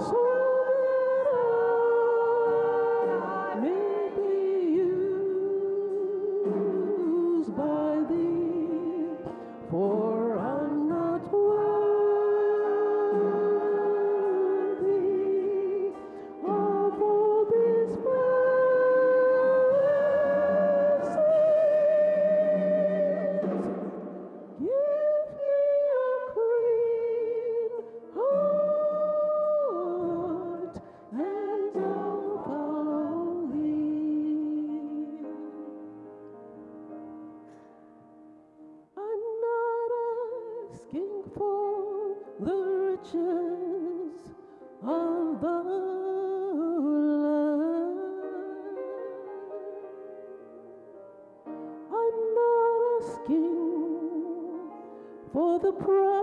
So riches of the land. I'm not asking for the price.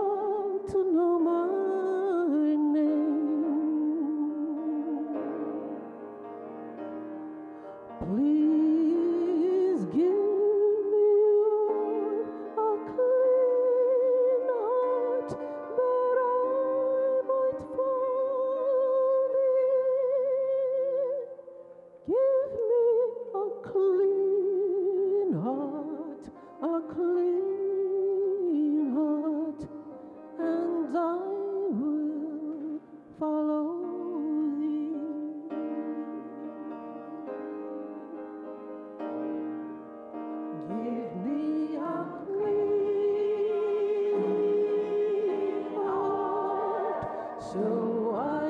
So I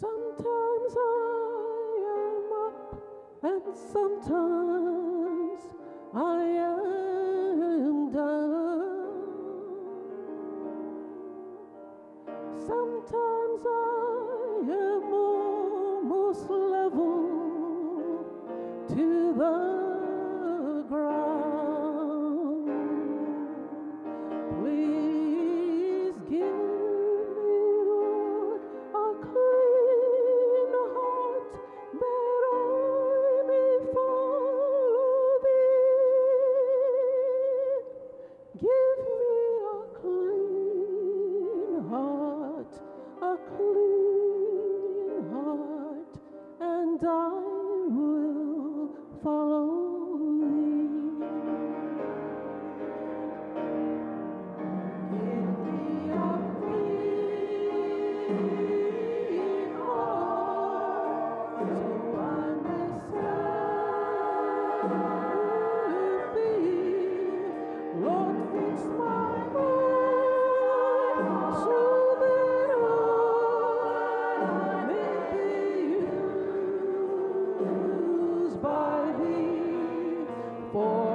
Sometimes I am up and sometimes I am down. Sometimes I am almost level to the and for